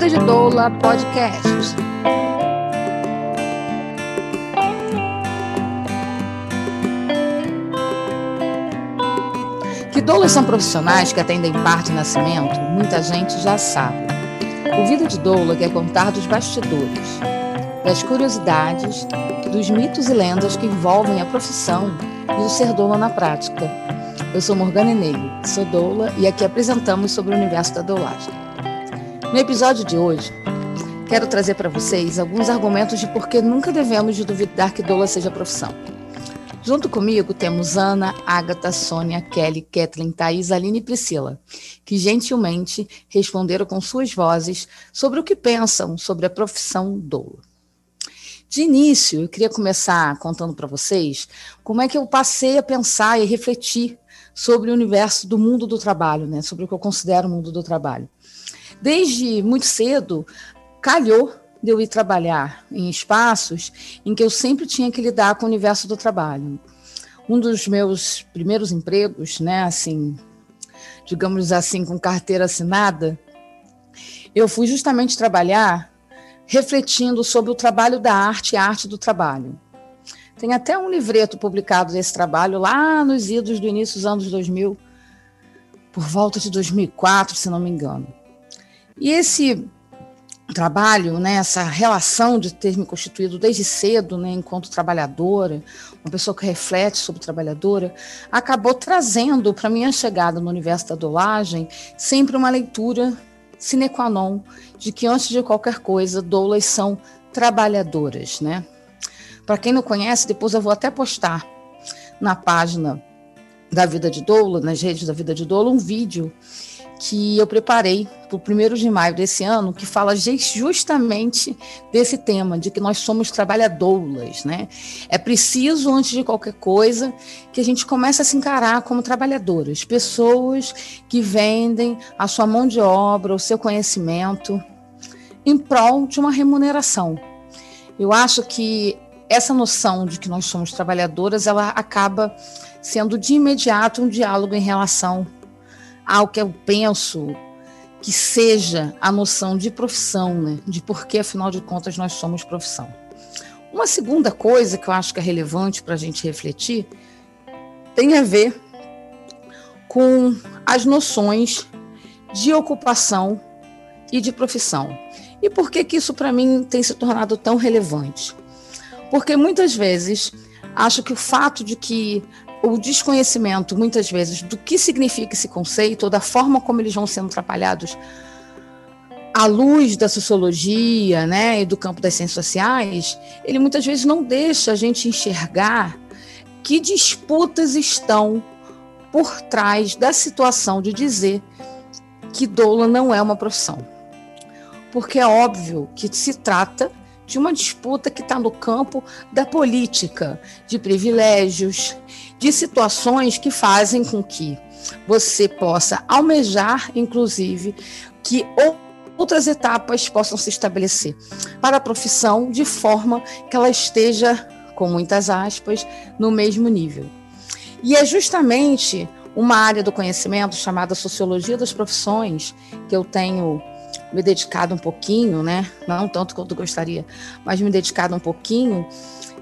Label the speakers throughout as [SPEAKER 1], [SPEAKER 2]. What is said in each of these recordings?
[SPEAKER 1] Vida de Doula Podcast. Que doulas são profissionais que atendem parte de nascimento, muita gente já sabe. O Vida de Doula quer contar dos bastidores, das curiosidades, dos mitos e lendas que envolvem a profissão e o ser doula na prática. Eu sou Morgana Enelli, sou doula e aqui apresentamos sobre o universo da doulagem. No episódio de hoje, quero trazer para vocês alguns argumentos de por que nunca devemos de duvidar que doula seja profissão. Junto comigo temos Ana, Agatha, Sônia, Kelly, Kathleen, Thaís, Aline e Priscila, que gentilmente responderam com suas vozes sobre o que pensam sobre a profissão doula. De início, eu queria começar contando para vocês como é que eu passei a pensar e refletir sobre o universo do mundo do trabalho, né? sobre o que eu considero o mundo do trabalho. Desde muito cedo, calhou de eu ir trabalhar em espaços em que eu sempre tinha que lidar com o universo do trabalho. Um dos meus primeiros empregos, né, assim, digamos assim, com carteira assinada, eu fui justamente trabalhar refletindo sobre o trabalho da arte e a arte do trabalho. Tem até um livreto publicado desse trabalho lá nos idos do início dos anos 2000, por volta de 2004, se não me engano. E esse trabalho, né, essa relação de ter me constituído desde cedo, né, enquanto trabalhadora, uma pessoa que reflete sobre trabalhadora, acabou trazendo para minha chegada no universo da dolagem sempre uma leitura sine qua non de que antes de qualquer coisa, doulas são trabalhadoras, né? Para quem não conhece, depois eu vou até postar na página da Vida de Doula, nas redes da Vida de Doula, um vídeo que eu preparei para o primeiro de maio desse ano, que fala justamente desse tema, de que nós somos trabalhadoras, né? É preciso, antes de qualquer coisa, que a gente comece a se encarar como trabalhadoras, pessoas que vendem a sua mão de obra, o seu conhecimento, em prol de uma remuneração. Eu acho que essa noção de que nós somos trabalhadoras, ela acaba sendo de imediato um diálogo em relação ao que eu penso que seja a noção de profissão, né? de por que, afinal de contas, nós somos profissão. Uma segunda coisa que eu acho que é relevante para a gente refletir tem a ver com as noções de ocupação e de profissão. E por que, que isso, para mim, tem se tornado tão relevante? Porque muitas vezes acho que o fato de que o desconhecimento, muitas vezes, do que significa esse conceito, ou da forma como eles vão sendo trabalhados à luz da sociologia né, e do campo das ciências sociais, ele muitas vezes não deixa a gente enxergar que disputas estão por trás da situação de dizer que doula não é uma profissão. Porque é óbvio que se trata de uma disputa que está no campo da política, de privilégios, de situações que fazem com que você possa almejar, inclusive, que outras etapas possam se estabelecer para a profissão de forma que ela esteja, com muitas aspas, no mesmo nível. E é justamente uma área do conhecimento chamada Sociologia das Profissões, que eu tenho me dedicado um pouquinho, né? Não tanto quanto gostaria, mas me dedicado um pouquinho,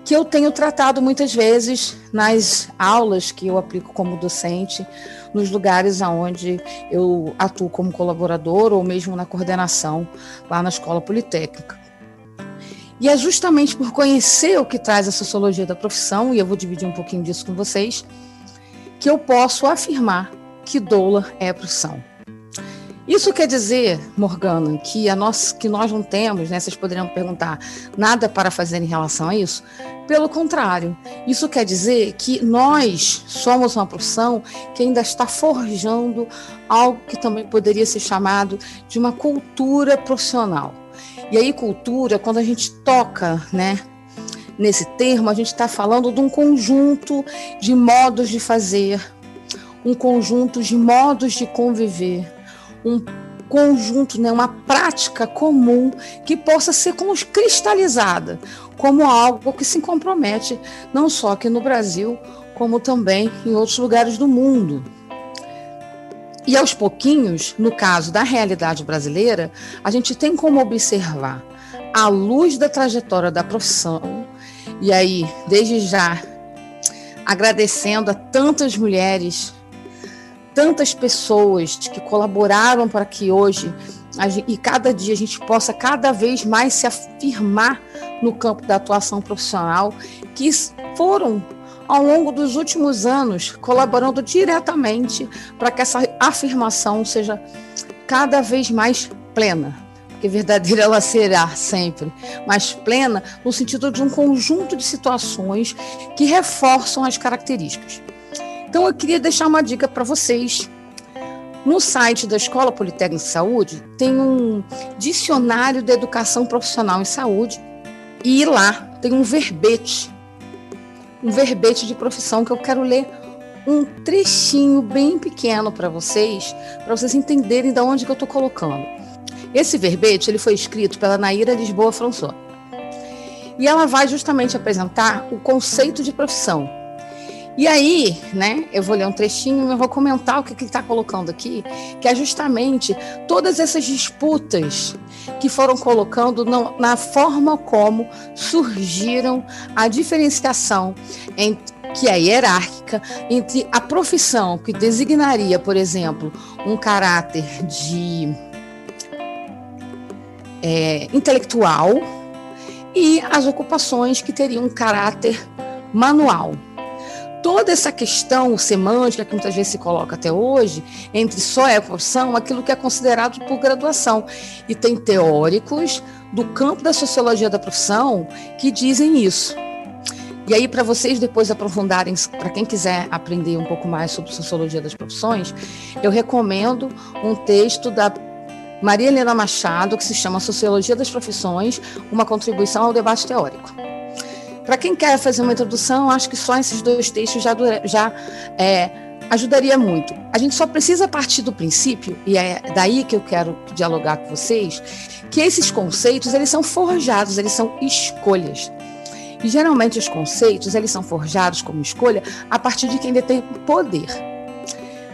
[SPEAKER 1] que eu tenho tratado muitas vezes nas aulas que eu aplico como docente, nos lugares aonde eu atuo como colaborador ou mesmo na coordenação lá na Escola Politécnica. E é justamente por conhecer o que traz a sociologia da profissão, e eu vou dividir um pouquinho disso com vocês, que eu posso afirmar que doula é profissão. Isso quer dizer, Morgana, que, a nós, que nós não temos, né, vocês poderiam perguntar, nada para fazer em relação a isso? Pelo contrário, isso quer dizer que nós somos uma profissão que ainda está forjando algo que também poderia ser chamado de uma cultura profissional. E aí, cultura, quando a gente toca, né, nesse termo, a gente está falando de um conjunto de modos de fazer, um conjunto de modos de conviver um conjunto, né, uma prática comum que possa ser cristalizada como algo que se compromete não só aqui no Brasil, como também em outros lugares do mundo. E aos pouquinhos, no caso da realidade brasileira, a gente tem como observar, à luz da trajetória da profissão, e aí, desde já, agradecendo a tantas mulheres, tantas pessoas que colaboraram para que hoje e cada dia a gente possa cada vez mais se afirmar no campo da atuação profissional, que foram ao longo dos últimos anos colaborando diretamente para que essa afirmação seja cada vez mais plena. Porque verdadeira ela será sempre, mas plena no sentido de um conjunto de situações que reforçam as características. Então eu queria deixar uma dica para vocês no site da Escola Politécnica de Saúde tem um dicionário de educação profissional em saúde e lá tem um verbete, um verbete de profissão que eu quero ler um trechinho bem pequeno para vocês, para vocês entenderem de onde que eu estou colocando. Esse verbete ele foi escrito pela Naira Lisboa François. E ela vai justamente apresentar o conceito de profissão, e aí, né, eu vou ler um trechinho e vou comentar o que ele está colocando aqui, que é justamente todas essas disputas que foram colocando na forma como surgiram a diferenciação entre que é hierárquica entre a profissão que designaria, por exemplo, um caráter de é, intelectual e as ocupações que teriam um caráter manual toda essa questão semântica que muitas vezes se coloca até hoje, entre só é profissão, aquilo que é considerado por graduação. E tem teóricos do campo da sociologia da profissão que dizem isso. E aí, para vocês depois aprofundarem, para quem quiser aprender um pouco mais sobre sociologia das profissões, eu recomendo um texto da Maria Helena Machado, que se chama Sociologia das Profissões, uma contribuição ao debate teórico. Para quem quer fazer uma introdução, acho que só esses dois textos já, já é, ajudaria muito. A gente só precisa partir do princípio, e é daí que eu quero dialogar com vocês, que esses conceitos eles são forjados, eles são escolhas. E geralmente os conceitos eles são forjados como escolha a partir de quem detém poder.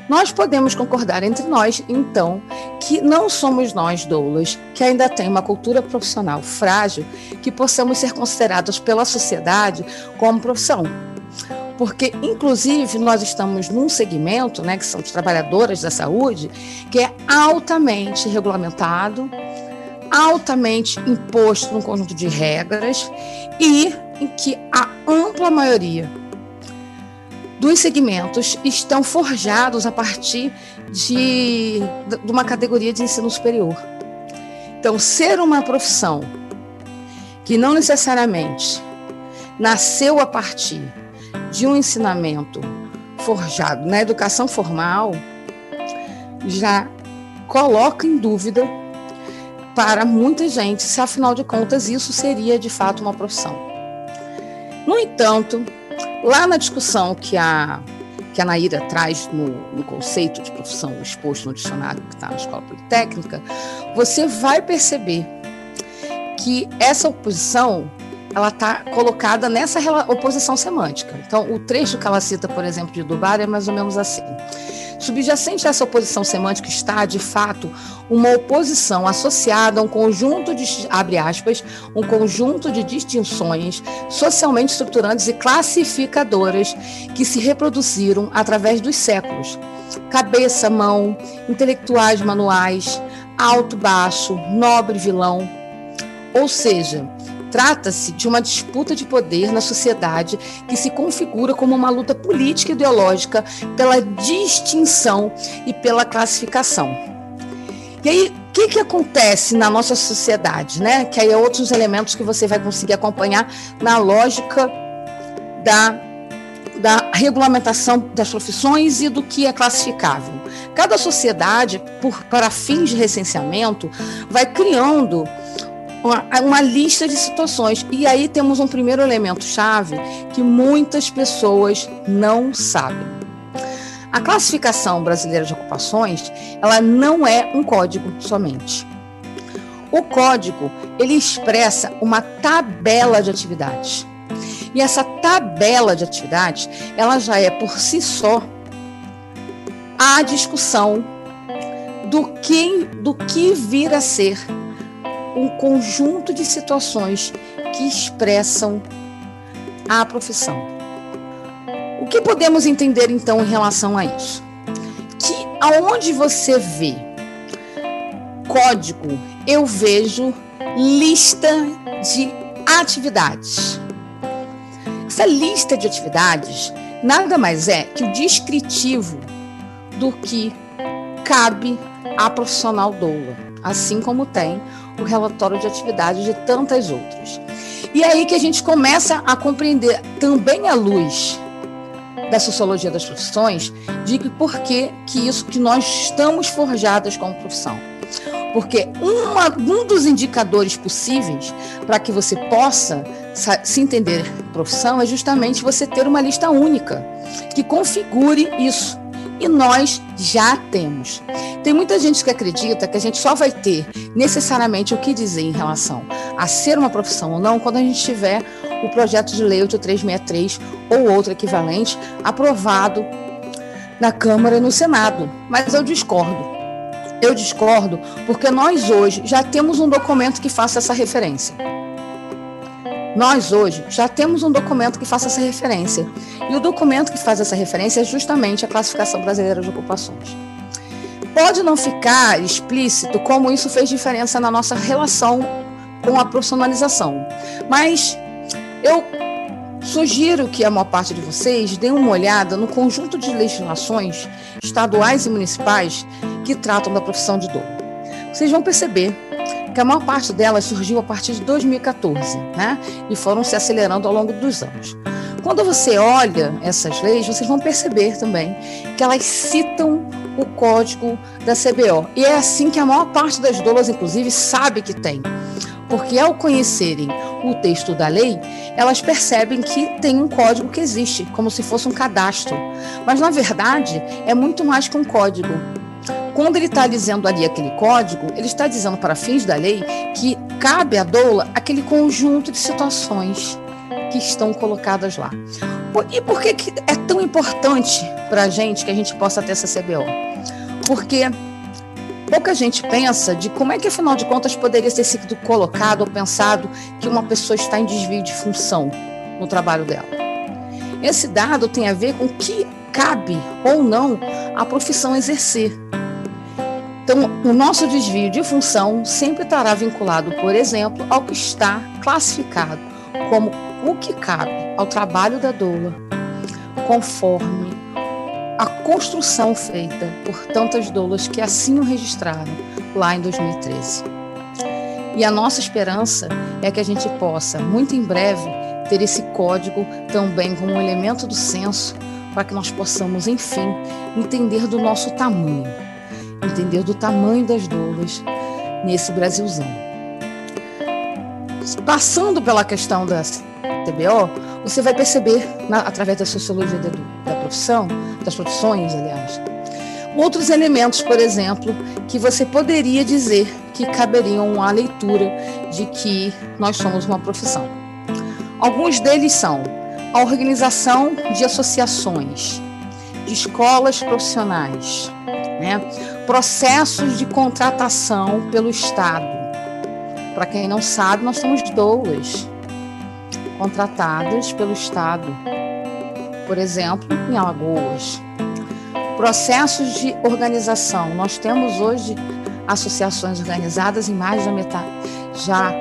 [SPEAKER 1] Nós podemos concordar entre nós, então, que não somos nós, doulas, que ainda tem uma cultura profissional frágil, que possamos ser considerados pela sociedade como profissão. Porque, inclusive, nós estamos num segmento, né, que são as trabalhadoras da saúde, que é altamente regulamentado, altamente imposto num conjunto de regras e em que a ampla maioria dos segmentos estão forjados a partir de, de uma categoria de ensino superior. Então, ser uma profissão que não necessariamente nasceu a partir de um ensinamento forjado na educação formal, já coloca em dúvida para muita gente se, afinal de contas, isso seria de fato uma profissão. No entanto, Lá na discussão que a, que a Naíra traz no, no conceito de profissão exposto no dicionário que está na Escola Politécnica, você vai perceber que essa oposição ela está colocada nessa oposição semântica. Então, o trecho que ela cita, por exemplo, de Dubar é mais ou menos assim. Subjacente a essa oposição semântica está, de fato, uma oposição associada a um conjunto de, abre aspas, um conjunto de distinções socialmente estruturantes e classificadoras que se reproduziram através dos séculos. Cabeça, mão, intelectuais manuais, alto, baixo, nobre, vilão. Ou seja, Trata-se de uma disputa de poder na sociedade que se configura como uma luta política e ideológica pela distinção e pela classificação. E aí, o que, que acontece na nossa sociedade? Né? Que aí é outros elementos que você vai conseguir acompanhar na lógica da da regulamentação das profissões e do que é classificável. Cada sociedade, por, para fins de recenseamento, vai criando uma, uma lista de situações. E aí temos um primeiro elemento chave que muitas pessoas não sabem. A classificação brasileira de ocupações, ela não é um código somente. O código, ele expressa uma tabela de atividades. E essa tabela de atividades, ela já é por si só a discussão do que, do que vir a ser um conjunto de situações que expressam a profissão. O que podemos entender então em relação a isso? Que aonde você vê código, eu vejo lista de atividades. Essa lista de atividades nada mais é que o descritivo do que cabe à profissional doula, assim como tem o relatório de atividades de tantas outras. E é aí que a gente começa a compreender, também à luz da sociologia das profissões, de que por que, que isso que nós estamos forjadas como profissão. Porque uma, um dos indicadores possíveis para que você possa se entender profissão é justamente você ter uma lista única que configure isso. E nós já temos. Tem muita gente que acredita que a gente só vai ter necessariamente o que dizer em relação a ser uma profissão ou não quando a gente tiver o projeto de lei 8363 ou outro equivalente aprovado na Câmara e no Senado. Mas eu discordo. Eu discordo porque nós hoje já temos um documento que faça essa referência. Nós hoje já temos um documento que faça essa referência. E o documento que faz essa referência é justamente a classificação brasileira de ocupações. Pode não ficar explícito como isso fez diferença na nossa relação com a profissionalização, mas eu sugiro que a maior parte de vocês dê uma olhada no conjunto de legislações estaduais e municipais que tratam da profissão de dor. Vocês vão perceber que a maior parte delas surgiu a partir de 2014, né? E foram se acelerando ao longo dos anos. Quando você olha essas leis, vocês vão perceber também que elas citam o código da CBO. E é assim que a maior parte das doulas, inclusive, sabe que tem. Porque ao conhecerem o texto da lei, elas percebem que tem um código que existe, como se fosse um cadastro. Mas, na verdade, é muito mais que um código quando ele está dizendo ali aquele código, ele está dizendo para fins da lei que cabe à doula aquele conjunto de situações que estão colocadas lá. E por que, que é tão importante para a gente que a gente possa ter essa CBO? Porque pouca gente pensa de como é que, afinal de contas, poderia ter sido colocado ou pensado que uma pessoa está em desvio de função no trabalho dela. Esse dado tem a ver com que cabe ou não a profissão exercer. Então, o nosso desvio de função sempre estará vinculado, por exemplo, ao que está classificado como o que cabe ao trabalho da doula, conforme a construção feita por tantas doulas que assim o registraram lá em 2013. E a nossa esperança é que a gente possa, muito em breve, ter esse código também como um elemento do censo para que nós possamos, enfim, entender do nosso tamanho entender do tamanho das doulas nesse Brasilzão. Passando pela questão da TBO, você vai perceber, na, através da sociologia da, da profissão, das profissões, aliás, outros elementos, por exemplo, que você poderia dizer que caberiam à leitura de que nós somos uma profissão. Alguns deles são a organização de associações, de escolas profissionais, né? processos de contratação pelo Estado. Para quem não sabe, nós temos doulas contratadas pelo Estado, por exemplo, em Alagoas. Processos de organização. Nós temos hoje associações organizadas em mais da metade, já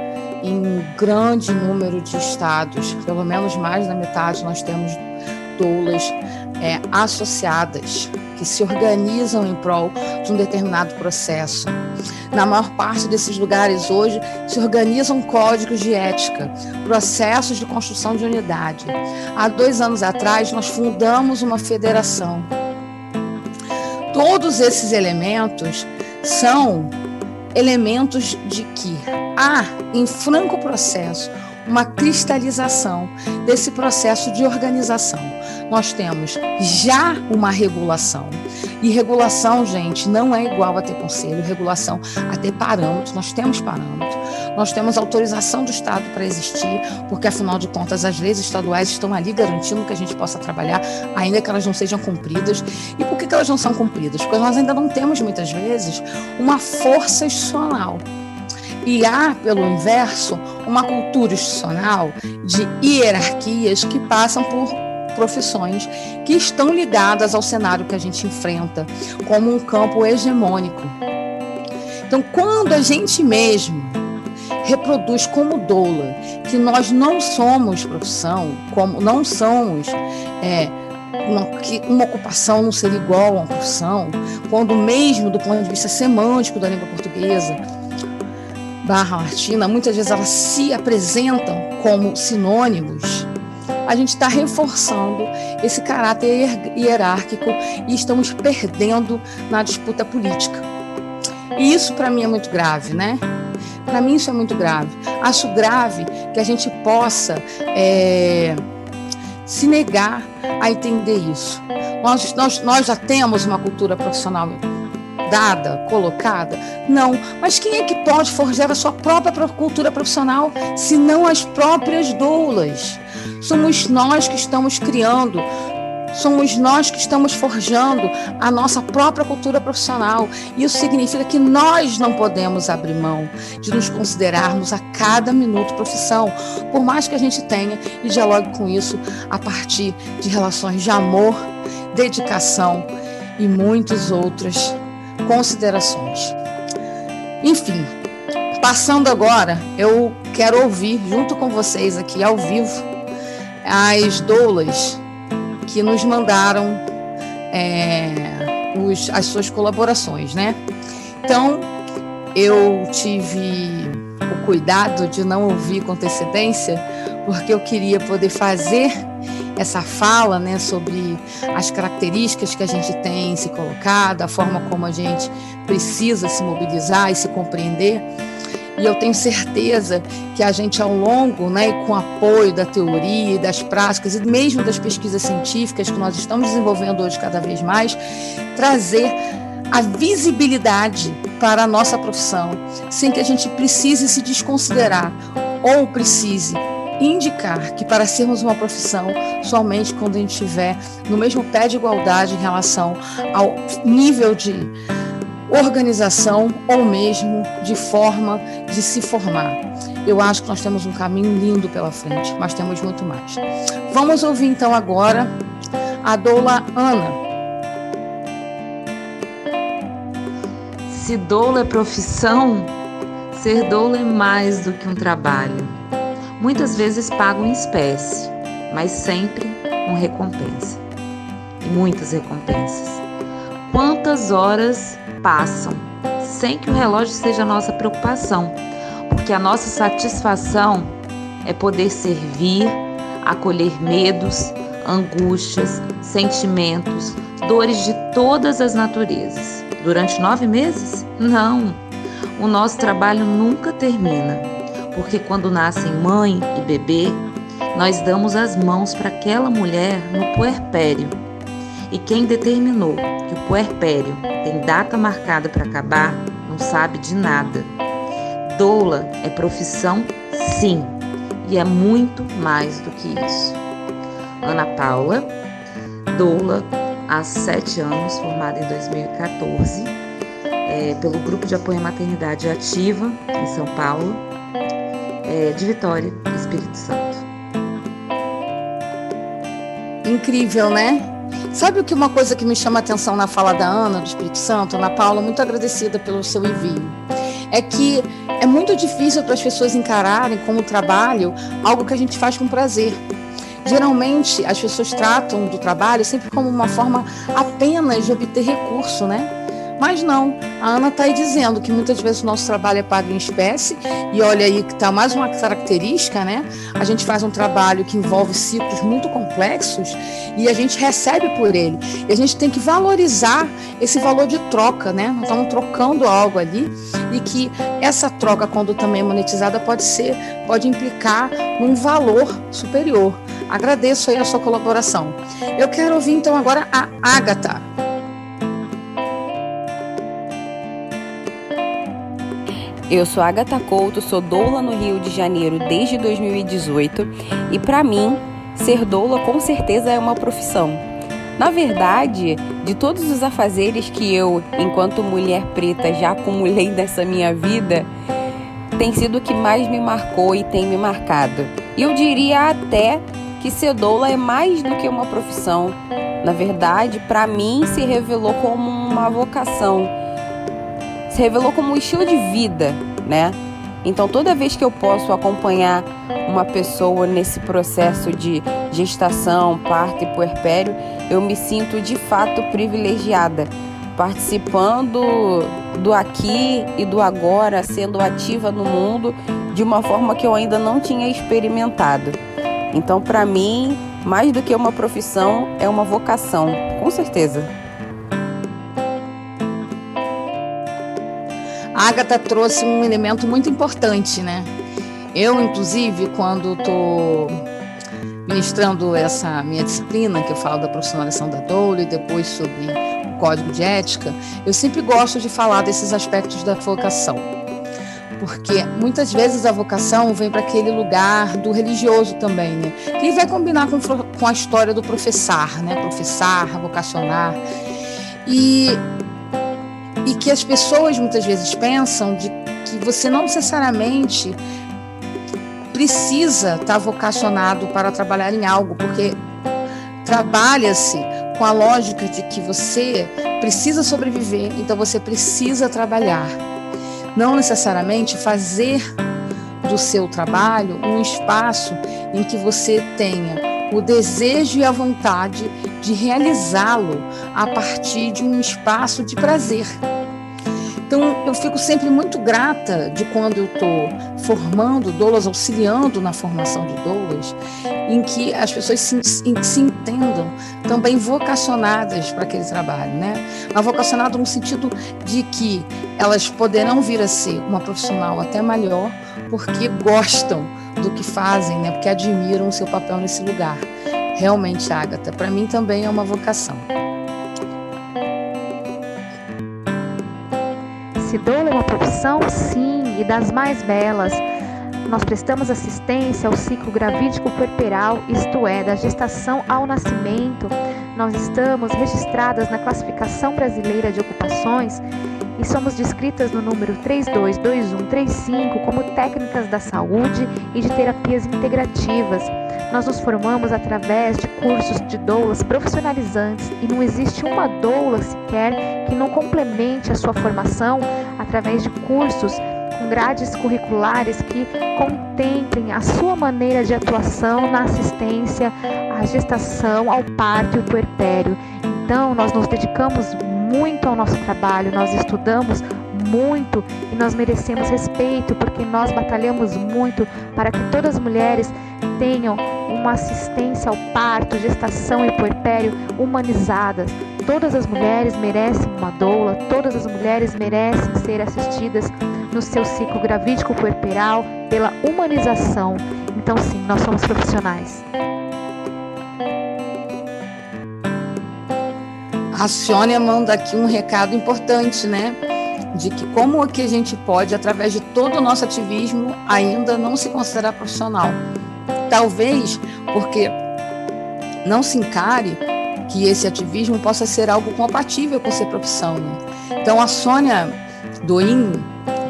[SPEAKER 1] em grande número de estados, pelo menos mais da metade, nós temos doulas é, associadas que se organizam em prol de um determinado processo. Na maior parte desses lugares hoje se organizam códigos de ética, processos de construção de unidade. Há dois anos atrás, nós fundamos uma federação. Todos esses elementos são elementos de que há em franco processo uma cristalização desse processo de organização. Nós temos já uma regulação. E regulação, gente, não é igual a ter conselho, regulação a ter parâmetros, nós temos parâmetros. Nós temos autorização do Estado para existir, porque afinal de contas as leis estaduais estão ali garantindo que a gente possa trabalhar, ainda que elas não sejam cumpridas. E por que, que elas não são cumpridas? Porque nós ainda não temos muitas vezes uma força institucional. E há, pelo inverso, uma cultura institucional de hierarquias que passam por profissões que estão ligadas ao cenário que a gente enfrenta como um campo hegemônico. Então, quando a gente mesmo reproduz como doula que nós não somos profissão, como não somos é, uma, que uma ocupação não ser igual a uma profissão, quando mesmo do ponto de vista semântico da língua portuguesa, barra latina, muitas vezes elas se apresentam como sinônimos, a gente está reforçando esse caráter hierárquico e estamos perdendo na disputa política. E isso para mim é muito grave, né? Para mim isso é muito grave. Acho grave que a gente possa é, se negar a entender isso. Nós, nós, nós já temos uma cultura profissional dada, colocada? Não. Mas quem é que pode forjar a sua própria cultura profissional, se não as próprias doulas? Somos nós que estamos criando somos nós que estamos forjando a nossa própria cultura profissional. Isso significa que nós não podemos abrir mão de nos considerarmos a cada minuto profissão, por mais que a gente tenha e dialogue com isso a partir de relações de amor, dedicação e muitas outras considerações. Enfim, passando agora, eu quero ouvir junto com vocês aqui ao vivo as doulas que nos mandaram é, os, as suas colaborações, né? Então, eu tive o cuidado de não ouvir com antecedência, porque eu queria poder fazer essa fala né, sobre as características que a gente tem se colocado, a forma como a gente precisa se mobilizar e se compreender. E eu tenho certeza que a gente, ao longo, né, com apoio da teoria das práticas, e mesmo das pesquisas científicas que nós estamos desenvolvendo hoje cada vez mais, trazer a visibilidade para a nossa profissão, sem que a gente precise se desconsiderar ou precise indicar que para sermos uma profissão, somente quando a gente estiver no mesmo pé de igualdade em relação ao nível de organização ou mesmo de forma de se formar. Eu acho que nós temos um caminho lindo pela frente, mas temos muito mais. Vamos ouvir então agora a doula Ana.
[SPEAKER 2] Se doula é profissão, ser doula é mais do que um trabalho muitas vezes pagam em espécie, mas sempre com recompensa. E muitas recompensas. Quantas horas passam sem que o relógio seja nossa preocupação? Porque a nossa satisfação é poder servir, acolher medos, angústias, sentimentos, dores de todas as naturezas. Durante nove meses? Não! O nosso trabalho nunca termina porque quando nascem mãe e bebê, nós damos as mãos para aquela mulher no puerpério. E quem determinou que o puerpério tem data marcada para acabar não sabe de nada. Doula é profissão, sim, e é muito mais do que isso. Ana Paula, doula há sete anos, formada em 2014, é, pelo Grupo de Apoio à Maternidade Ativa, em São Paulo, é, de Vitória, Espírito Santo.
[SPEAKER 1] Incrível, né? Sabe o que uma coisa que me chama a atenção na fala da Ana, do Espírito Santo, Ana Paula, muito agradecida pelo seu envio, é que é muito difícil para as pessoas encararem como trabalho algo que a gente faz com prazer. Geralmente as pessoas tratam do trabalho sempre como uma forma apenas de obter recurso, né? Mas não, a Ana está aí dizendo que muitas vezes o nosso trabalho é pago em espécie, e olha aí que está mais uma característica, né? A gente faz um trabalho que envolve ciclos muito complexos e a gente recebe por ele. E a gente tem que valorizar esse valor de troca, né? Nós estamos trocando algo ali e que essa troca, quando também é monetizada, pode ser, pode implicar num valor superior. Agradeço aí a sua colaboração. Eu quero ouvir então agora a Ágata.
[SPEAKER 3] Eu sou Agatha Couto, sou doula no Rio de Janeiro desde 2018 e para mim, ser doula com certeza é uma profissão. Na verdade, de todos os afazeres que eu, enquanto mulher preta, já acumulei nessa minha vida, tem sido o que mais me marcou e tem me marcado. E eu diria até que ser doula é mais do que uma profissão. Na verdade, para mim se revelou como uma vocação se revelou como um estilo de vida, né? Então, toda vez que eu posso acompanhar uma pessoa nesse processo de gestação, parto e puerpério, eu me sinto de fato privilegiada, participando do aqui e do agora, sendo ativa no mundo de uma forma que eu ainda não tinha experimentado. Então, para mim, mais do que uma profissão, é uma vocação, com certeza.
[SPEAKER 1] A Agatha trouxe um elemento muito importante, né? Eu, inclusive, quando estou ministrando essa minha disciplina, que eu falo da profissionalização da dor e depois sobre o código de ética, eu sempre gosto de falar desses aspectos da vocação. Porque muitas vezes a vocação vem para aquele lugar do religioso também, né? Que vai combinar com, com a história do professar, né? Professar, vocacionar. E e que as pessoas muitas vezes pensam de que você não necessariamente precisa estar vocacionado para trabalhar em algo, porque trabalha-se com a lógica de que você precisa sobreviver, então você precisa trabalhar. Não necessariamente fazer do seu trabalho um espaço em que você tenha o desejo e a vontade de realizá-lo a partir de um espaço de prazer. Então, eu fico sempre muito grata de quando eu estou formando doulas, auxiliando na formação de doulas, em que as pessoas se, se entendam também vocacionadas para aquele trabalho, né? Mas vocacionado no sentido de que elas poderão vir a ser uma profissional até melhor, porque gostam do que fazem, né? Porque admiram o seu papel nesse lugar. Realmente, Agatha, para mim também é uma vocação.
[SPEAKER 4] Se doula é uma profissão, sim, e das mais belas. Nós prestamos assistência ao ciclo gravídico puerperal, isto é, da gestação ao nascimento. Nós estamos registradas na classificação brasileira de ocupações e somos descritas no número 322135 como técnicas da saúde e de terapias integrativas. Nós nos formamos através de cursos de doulas profissionalizantes e não existe uma doula sequer que não complemente a sua formação através de cursos com grades curriculares que contemplem a sua maneira de atuação na assistência à gestação, ao parto e ao puerpério. Então, nós nos dedicamos muito ao nosso trabalho, nós estudamos muito e nós merecemos respeito porque nós batalhamos muito para que todas as mulheres tenham uma assistência ao parto, gestação e puerpério humanizadas. Todas as mulheres merecem uma doula, todas as mulheres merecem ser assistidas no seu ciclo gravídico puerperal pela humanização. Então, sim, nós somos profissionais.
[SPEAKER 1] A Sônia manda aqui um recado importante, né? De que como que a gente pode, através de todo o nosso ativismo, ainda não se considerar profissional. Talvez porque não se encare que esse ativismo possa ser algo compatível com ser profissão. Né? Então a Sônia Doim,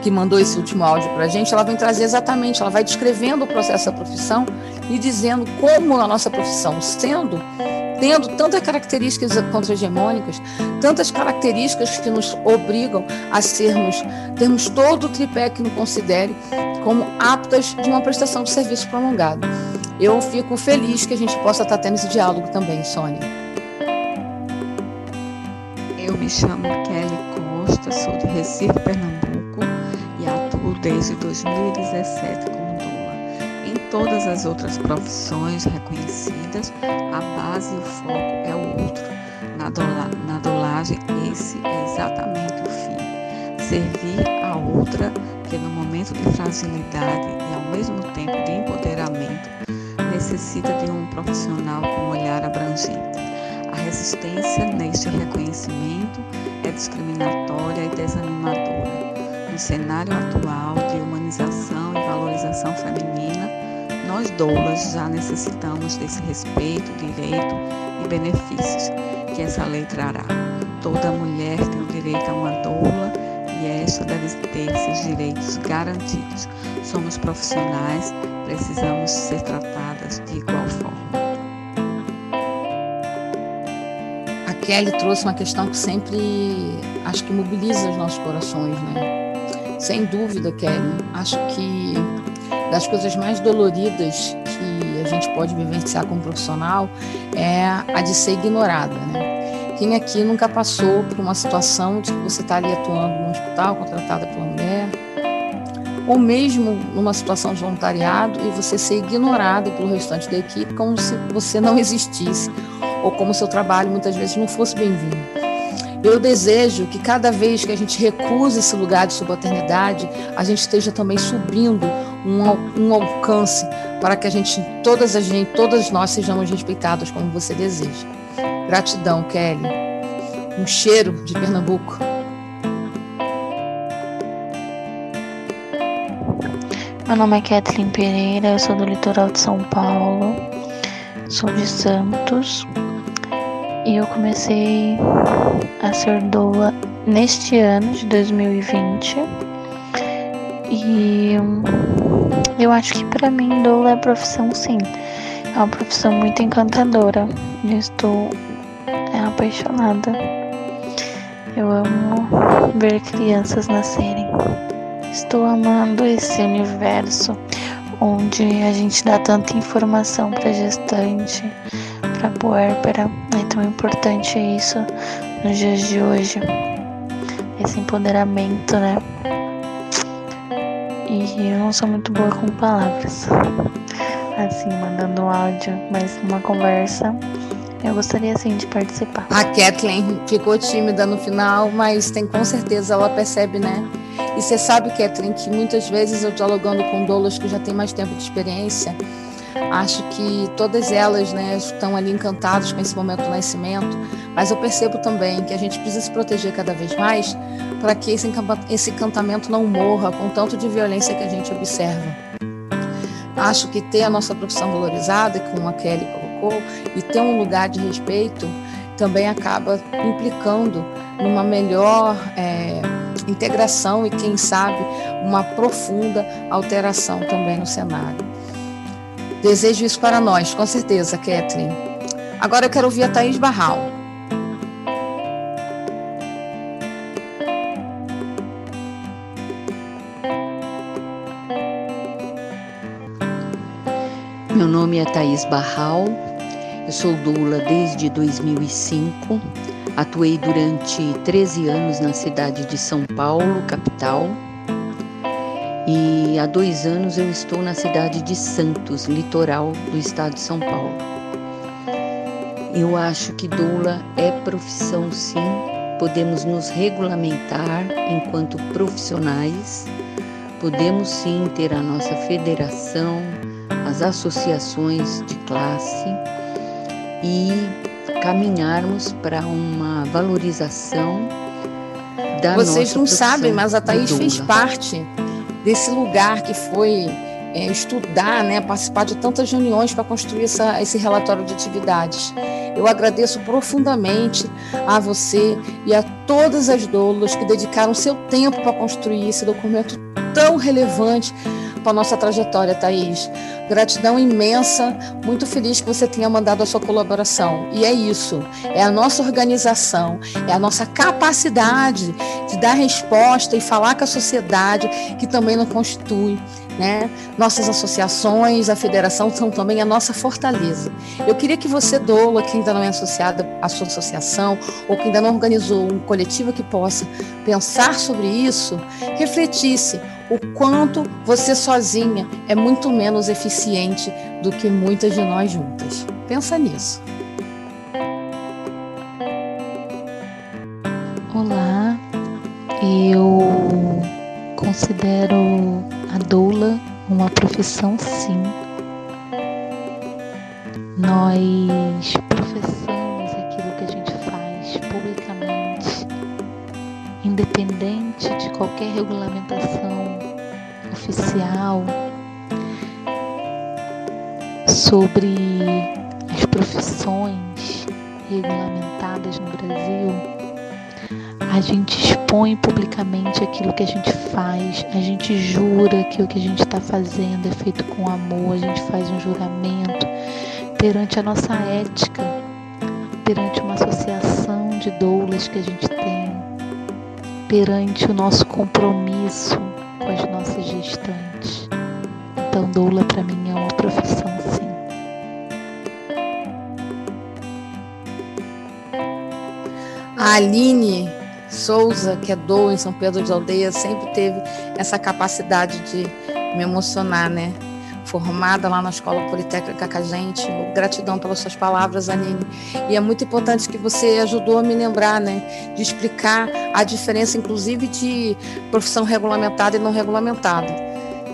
[SPEAKER 1] que mandou esse último áudio para a gente, ela vem trazer exatamente, ela vai descrevendo o processo da profissão e dizendo como a nossa profissão, sendo tendo tantas características contra-hegemônicas, tantas características que nos obrigam a sermos, termos todo o tripé que nos considere como aptas de uma prestação de serviço prolongado. Eu fico feliz que a gente possa estar tendo esse diálogo também, Sônia.
[SPEAKER 5] Eu me chamo Kelly Costa, sou de Recife, Pernambuco e atuo desde 2017 como todas as outras profissões reconhecidas, a base e o foco é o outro. Na, dola, na dolagem, esse é exatamente o fim. servir a outra que no momento de fragilidade e ao mesmo tempo de empoderamento necessita de um profissional com um olhar abrangente. A resistência neste reconhecimento é discriminatória e desanimadora. No cenário atual de humanização e valorização feminina, nós doulas já necessitamos desse respeito, direito e benefícios que essa lei trará. Toda mulher tem o direito a uma doula e esta deve ter seus direitos garantidos. Somos profissionais, precisamos ser tratadas de igual forma.
[SPEAKER 1] A Kelly trouxe uma questão que sempre acho que mobiliza os nossos corações, né? Sem dúvida, Kelly, acho que das coisas mais doloridas que a gente pode vivenciar como profissional é a de ser ignorada, né? Quem aqui nunca passou por uma situação de que você está ali atuando no hospital, contratada pela mulher, ou mesmo numa situação de voluntariado e você ser ignorada pelo restante da equipe como se você não existisse, ou como seu trabalho muitas vezes não fosse bem-vindo. Eu desejo que cada vez que a gente recusa esse lugar de subalternidade, a gente esteja também subindo um, um alcance para que a gente, todas a gente, todas nós sejamos respeitadas como você deseja. Gratidão, Kelly. Um cheiro de Pernambuco.
[SPEAKER 6] Meu nome é Kathleen Pereira, eu sou do litoral de São Paulo, sou de Santos e eu comecei a ser doula neste ano de 2020 e eu acho que para mim doula é profissão sim, é uma profissão muito encantadora. Eu estou é, apaixonada. Eu amo ver crianças nascerem. Estou amando esse universo onde a gente dá tanta informação para gestante, para puérpera. É tão importante isso nos dias de hoje. Esse empoderamento, né? E eu não sou muito boa com palavras. Assim, mandando um áudio, mas numa conversa eu gostaria sim de participar.
[SPEAKER 1] A Kathleen ficou tímida no final, mas tem com certeza ela percebe, né? E você sabe, Kathleen, que muitas vezes eu dialogando com doulas que já têm mais tempo de experiência, acho que todas elas né, estão ali encantadas com esse momento do nascimento, mas eu percebo também que a gente precisa se proteger cada vez mais para que esse, esse encantamento não morra com tanto de violência que a gente observa. Acho que ter a nossa profissão valorizada, como a Kelly colocou, e ter um lugar de respeito também acaba implicando numa melhor. É, integração e, quem sabe, uma profunda alteração também no cenário. Desejo isso para nós, com certeza, Kathleen. Agora eu quero ouvir a Thaís Barral.
[SPEAKER 7] Nome é Thaís Barral, eu sou doula desde 2005 Atuei durante 13 anos na cidade de São Paulo, capital, e há dois anos eu estou na cidade de Santos, litoral do estado de São Paulo. Eu acho que doula é profissão, sim. Podemos nos regulamentar enquanto profissionais, podemos sim ter a nossa federação, as associações de classe e caminharmos para uma valorização da
[SPEAKER 1] Vocês não sabem, mas a Thaís fez parte desse lugar que foi é, estudar, né, participar de tantas reuniões para construir essa, esse relatório de atividades. Eu agradeço profundamente a você e a todas as doulas que dedicaram seu tempo para construir esse documento tão relevante para a nossa trajetória, Thaís. Gratidão imensa, muito feliz que você tenha mandado a sua colaboração. E é isso, é a nossa organização, é a nossa capacidade de dar resposta e falar com a sociedade que também nos constitui. Né? Nossas associações, a federação são também a nossa fortaleza. Eu queria que você, doula, que ainda não é associada à sua associação, ou que ainda não organizou um coletivo que possa pensar sobre isso, refletisse o quanto você sozinha é muito menos eficiente do que muitas de nós juntas. Pensa nisso.
[SPEAKER 6] Olá, Eu considero a doula uma profissão sim. Nós professamos aquilo que a gente faz publicamente, independente de qualquer regulamentação oficial sobre as profissões regulamentadas no Brasil a gente expõe publicamente aquilo que a gente faz, a gente jura que o que a gente está fazendo é feito com amor, a gente faz um juramento perante a nossa ética, perante uma associação de doulas que a gente tem, perante o nosso compromisso com as nossas gestantes. Então, doula para mim é uma profissão, sim.
[SPEAKER 1] A Aline Souza, que é do em São Pedro de Aldeia, sempre teve essa capacidade de me emocionar, né? Formada lá na Escola Politécnica com a gente. Gratidão pelas suas palavras, Anine. E é muito importante que você ajudou a me lembrar, né? De explicar a diferença, inclusive, de profissão regulamentada e não regulamentada.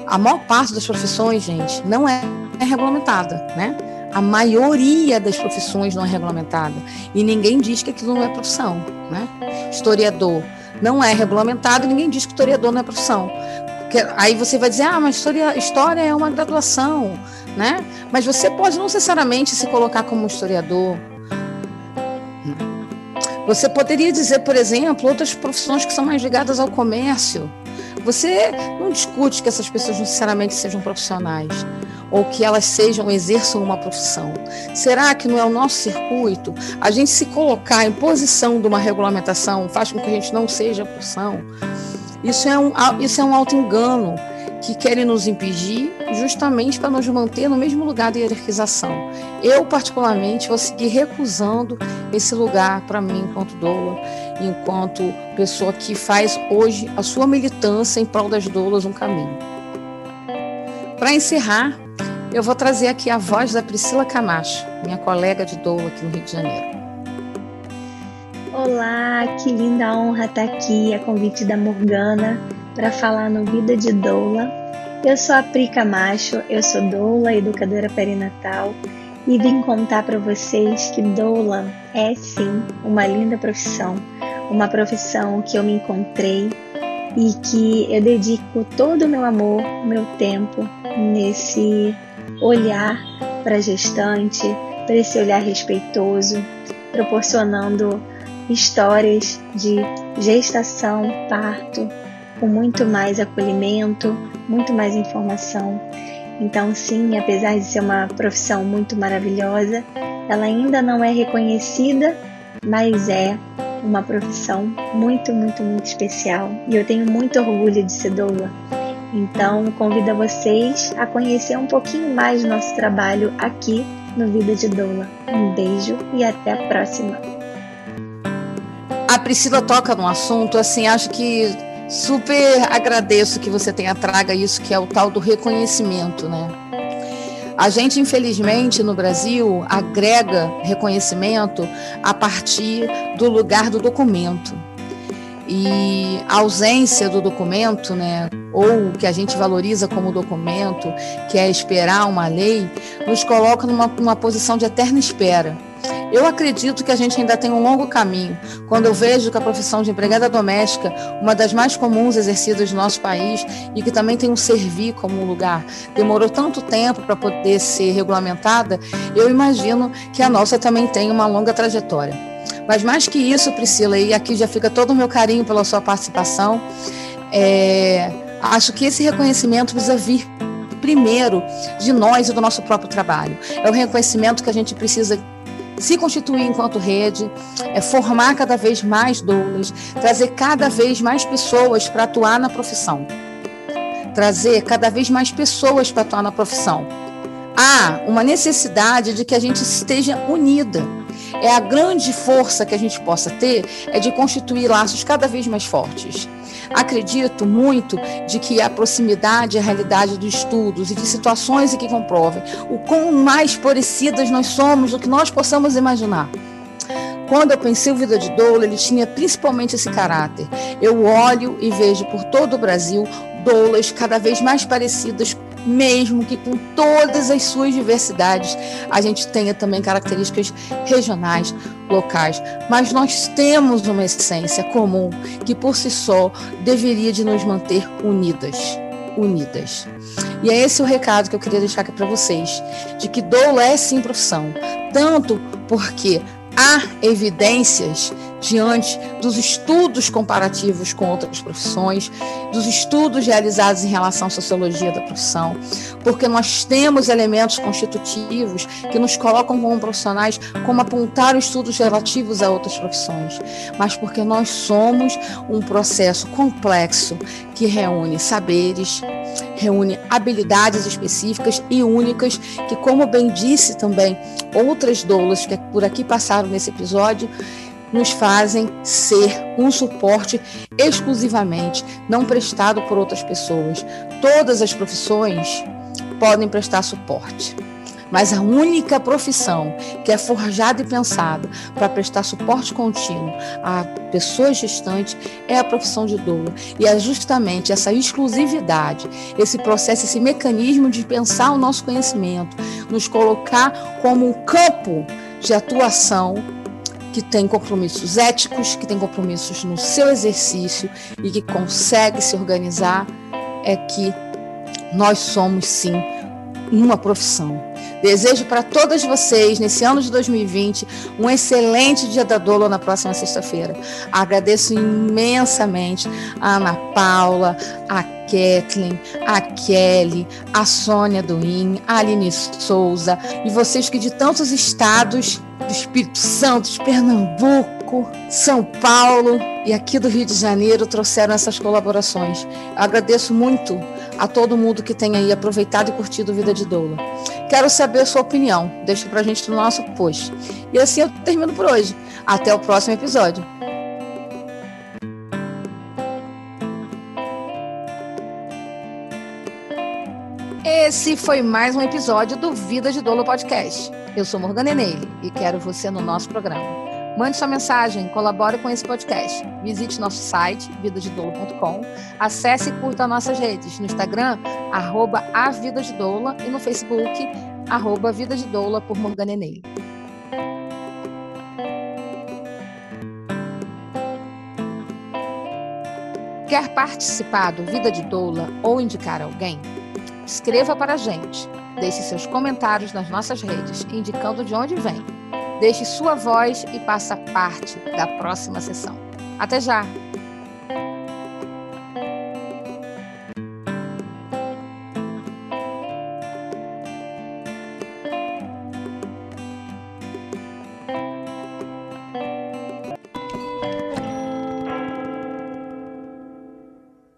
[SPEAKER 1] A maior parte das profissões, gente, não é regulamentada, né? A maioria das profissões não é regulamentada. E ninguém diz que aquilo não é profissão. Né? Historiador não é regulamentado ninguém diz que historiador não é profissão. Aí você vai dizer, ah, mas história, história é uma graduação. Né? Mas você pode não necessariamente se colocar como historiador. Você poderia dizer, por exemplo, outras profissões que são mais ligadas ao comércio. Você não discute que essas pessoas necessariamente sejam profissionais ou que elas sejam, exerçam uma profissão? Será que não é o nosso circuito? A gente se colocar em posição de uma regulamentação faz com que a gente não seja profissão? Isso é um, isso é um auto-engano que querem nos impedir justamente para nos manter no mesmo lugar de hierarquização. Eu, particularmente, vou seguir recusando esse lugar para mim, enquanto doula, enquanto pessoa que faz hoje a sua militância em prol das doulas um caminho. Para encerrar, eu vou trazer aqui a voz da Priscila Camacho, minha colega de doula aqui no Rio de Janeiro.
[SPEAKER 8] Olá, que linda honra estar aqui a convite da Morgana para falar no Vida de Doula. Eu sou a Pri Camacho, eu sou doula, educadora perinatal e vim contar para vocês que doula é sim uma linda profissão, uma profissão que eu me encontrei e que eu dedico todo o meu amor, meu tempo nesse olhar para gestante, para esse olhar respeitoso, proporcionando histórias de gestação, parto, com muito mais acolhimento, muito mais informação. Então, sim, apesar de ser uma profissão muito maravilhosa, ela ainda não é reconhecida, mas é uma profissão muito, muito, muito especial. E eu tenho muito orgulho de ser doula. Então, convido vocês a conhecer um pouquinho mais do nosso trabalho aqui no Vida de Doula. Um beijo e até a próxima.
[SPEAKER 1] A Priscila toca num assunto, assim, acho que super agradeço que você tenha traga isso, que é o tal do reconhecimento, né? A gente, infelizmente, no Brasil, agrega reconhecimento a partir do lugar do documento. E a ausência do documento, né, ou o que a gente valoriza como documento, que é esperar uma lei, nos coloca numa, numa posição de eterna espera. Eu acredito que a gente ainda tem um longo caminho. Quando eu vejo que a profissão de empregada doméstica, uma das mais comuns exercidas no nosso país e que também tem um servir como um lugar, demorou tanto tempo para poder ser regulamentada, eu imagino que a nossa também tem uma longa trajetória. Mas mais que isso, Priscila, e aqui já fica todo o meu carinho pela sua participação, é, acho que esse reconhecimento precisa vir primeiro de nós e do nosso próprio trabalho. É o reconhecimento que a gente precisa se constituir enquanto rede, é formar cada vez mais doulas, trazer cada vez mais pessoas para atuar na profissão. Trazer cada vez mais pessoas para atuar na profissão. Há uma necessidade de que a gente esteja unida é a grande força que a gente possa ter é de constituir laços cada vez mais fortes. Acredito muito de que a proximidade à realidade dos estudos e de situações que comprovem o quão mais parecidas nós somos do que nós possamos imaginar. quando eu pensei o Vida de Doula, ele tinha principalmente esse caráter. Eu olho e vejo por todo o Brasil doulas cada vez mais parecidas mesmo que com todas as suas diversidades, a gente tenha também características regionais, locais, mas nós temos uma essência comum que por si só deveria de nos manter unidas, unidas. E é esse o recado que eu queria deixar aqui para vocês, de que doula é sim profissão, tanto porque há evidências diante dos estudos comparativos com outras profissões, dos estudos realizados em relação à sociologia da profissão, porque nós temos elementos constitutivos que nos colocam como profissionais como apontar estudos relativos a outras profissões, mas porque nós somos um processo complexo que reúne saberes, reúne habilidades específicas e únicas que, como bem disse também outras doulas que por aqui passaram nesse episódio, nos fazem ser um suporte exclusivamente, não prestado por outras pessoas. Todas as profissões podem prestar suporte. Mas a única profissão que é forjada e pensada para prestar suporte contínuo a pessoas gestantes é a profissão de doula. E é justamente essa exclusividade, esse processo, esse mecanismo de pensar o nosso conhecimento, nos colocar como um campo de atuação que tem compromissos éticos, que tem compromissos no seu exercício e que consegue se organizar, é que nós somos sim uma profissão. Desejo para todas vocês, nesse ano de 2020, um excelente dia da Doula na próxima sexta-feira. Agradeço imensamente a Ana Paula, a Kathleen, a Kelly, a Sônia Duin, a Aline Souza e vocês que de tantos estados do Espírito Santo, de Pernambuco, São Paulo e aqui do Rio de Janeiro trouxeram essas colaborações. Agradeço muito a todo mundo que tem aí aproveitado e curtido Vida de Doula. Quero saber a sua opinião. Deixa pra gente no nosso post. E assim eu termino por hoje. Até o próximo episódio. Esse foi mais um episódio do Vida de Doula Podcast. Eu sou Morgana Enele e quero você no nosso programa. Mande sua mensagem, colabore com esse podcast. Visite nosso site, vidadedoula.com. Acesse e curta nossas redes no Instagram, arroba a Vida de Doula, e no Facebook, arroba Vida de Doula por. Quer participar do Vida de Doula ou indicar alguém? Escreva para a gente. Deixe seus comentários nas nossas redes, indicando de onde vem Deixe sua voz e faça parte da próxima sessão. Até já!